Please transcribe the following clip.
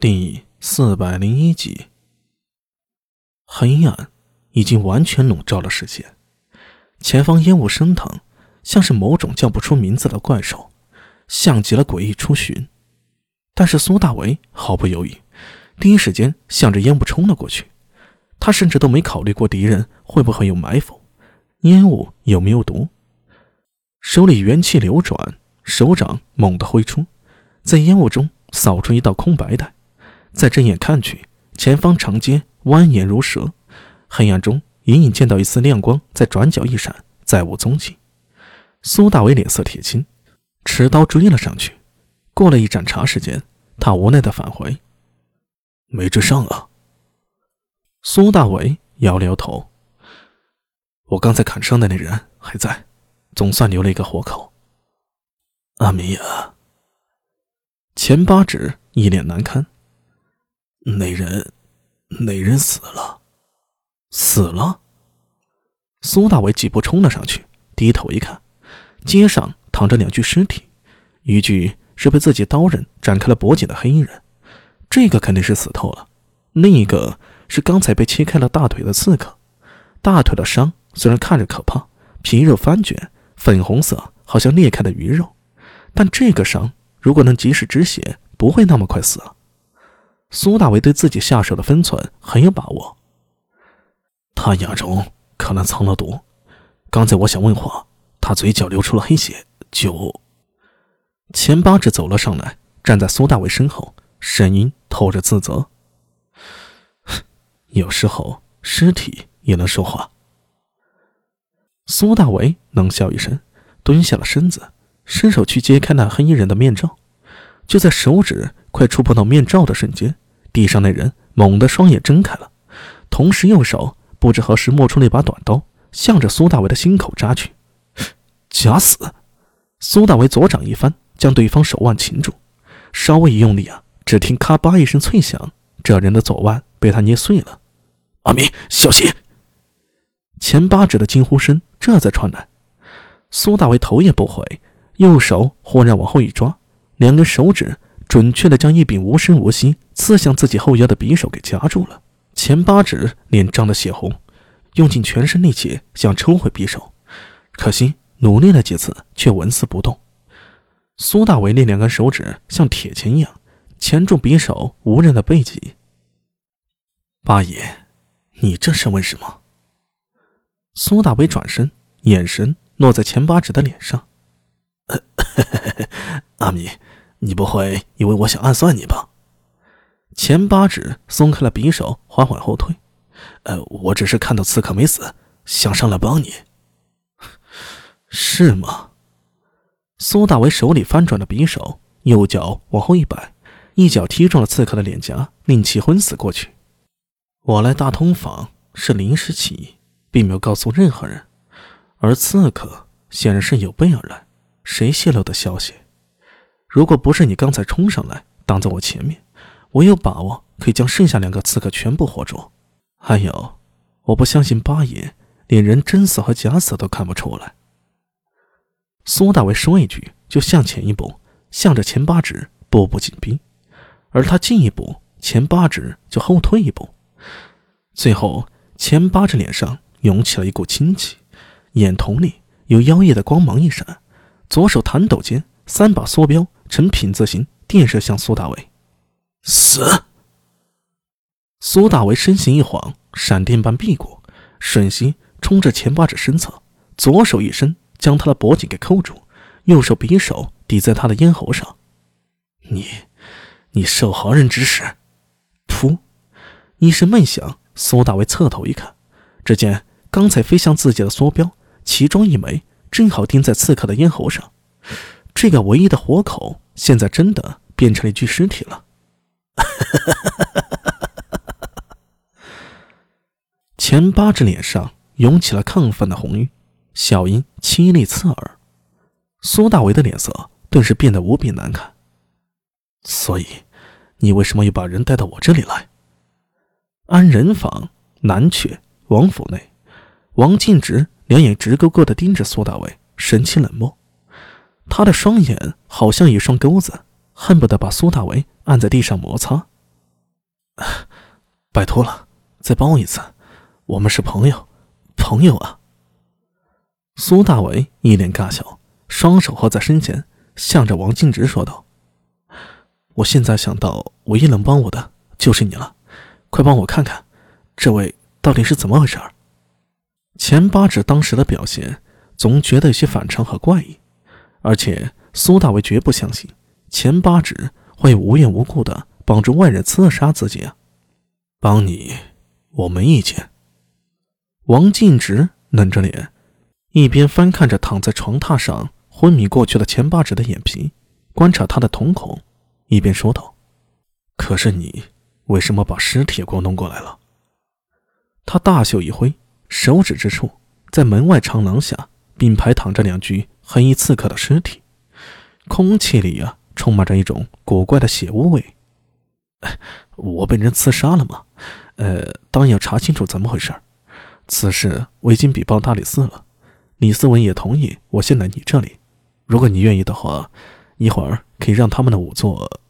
第四百零一集，黑暗已经完全笼罩了视线，前方烟雾升腾，像是某种叫不出名字的怪兽，像极了诡异出巡。但是苏大为毫不犹豫，第一时间向着烟雾冲了过去。他甚至都没考虑过敌人会不会有埋伏，烟雾有没有毒。手里元气流转，手掌猛地挥出，在烟雾中扫出一道空白带。在睁眼看去，前方长街蜿蜒如蛇，黑暗中隐隐见到一丝亮光在转角一闪，再无踪迹。苏大伟脸色铁青，持刀追了上去。过了一盏茶时间，他无奈的返回：“没追上啊。”苏大伟摇了摇头：“我刚才砍伤的那人还在，总算留了一个活口。”阿米娅！钱八指一脸难堪。那人，那人死了，死了。苏大伟几步冲了上去，低头一看，街上躺着两具尸体，一具是被自己刀刃斩开了脖颈的黑衣人，这个肯定是死透了；另一个是刚才被切开了大腿的刺客，大腿的伤虽然看着可怕，皮肉翻卷，粉红色，好像裂开的鱼肉，但这个伤如果能及时止血，不会那么快死了。苏大伟对自己下手的分寸很有把握。他眼中可能藏了毒，刚才我想问话，他嘴角流出了黑血，就……钱八指走了上来，站在苏大伟身后，声音透着自责：“ 有时候尸体也能说话。”苏大伟冷笑一声，蹲下了身子，伸手去揭开那黑衣人的面罩，就在手指。快触碰到面罩的瞬间，地上那人猛地双眼睁开了，同时右手不知何时摸出了一把短刀，向着苏大为的心口扎去。假死！苏大为左掌一翻，将对方手腕擒住，稍微一用力啊，只听咔吧一声脆响，这人的左腕被他捏碎了。阿明，小心！前八指的惊呼声这才传来，苏大为头也不回，右手忽然往后一抓，两根手指。准确的将一柄无声无息刺向自己后腰的匕首给夹住了，前八指脸涨得血红，用尽全身力气想抽回匕首，可惜努力了几次却纹丝不动。苏大伟那两根手指像铁钳一样钳住匕首无人的背脊。八爷，你这是问什么？苏大伟转身，眼神落在钱八指的脸上。阿米。你不会以为我想暗算你吧？钱八指松开了匕首，缓缓后退。呃，我只是看到刺客没死，想上来帮你。是吗？苏大为手里翻转着匕首，右脚往后一摆，一脚踢中了刺客的脸颊，令其昏死过去。我来大通坊是临时起意，并没有告诉任何人，而刺客显然是有备而来，谁泄露的消息？如果不是你刚才冲上来挡在我前面，我有把握可以将剩下两个刺客全部活捉。还有，我不相信八爷连人真死和假死都看不出来。苏大为说一句，就向前一步，向着钱八指步步紧逼，而他进一步，钱八指就后退一步。最后，钱八指脸上涌起了一股清气，眼瞳里有妖异的光芒一闪，左手弹抖间，三把梭镖。呈品字形电射向苏大伟，死！苏大为身形一晃，闪电般避过，瞬息冲着钱八指身侧，左手一伸，将他的脖颈给扣住，右手匕首抵在他的咽喉上。你，你受何人指使？噗！一声闷响，苏大为侧头一看，只见刚才飞向自己的梭镖，其中一枚正好钉在刺客的咽喉上。这个唯一的活口，现在真的变成了一具尸体了。钱八指脸上涌起了亢奋的红晕，笑音凄厉刺耳。苏大为的脸色顿时变得无比难看。所以，你为什么又把人带到我这里来？安仁坊南阙王府内，王敬直两眼直勾勾地盯着苏大为，神情冷漠。他的双眼好像一双钩子，恨不得把苏大为按在地上摩擦。拜托了，再帮我一次，我们是朋友，朋友啊！苏大伟一脸尬笑，双手合在身前，向着王静直说道：“我现在想到，唯一能帮我的就是你了，快帮我看看，这位到底是怎么回事？”钱八指当时的表现，总觉得有些反常和怪异，而且苏大为绝不相信钱八指会无缘无故的帮助外人刺杀自己啊！帮你，我没意见。王静直冷着脸，一边翻看着躺在床榻上昏迷过去的钱八指的眼皮，观察他的瞳孔，一边说道：“可是你为什么把尸体给我弄过来了？”他大袖一挥。手指之处，在门外长廊下并排躺着两具黑衣刺客的尸体，空气里啊充满着一种古怪的血污味。我被人刺杀了吗？呃，当然要查清楚怎么回事。此事我已经禀报大理寺了，李思文也同意我先来你这里。如果你愿意的话，一会儿可以让他们的仵作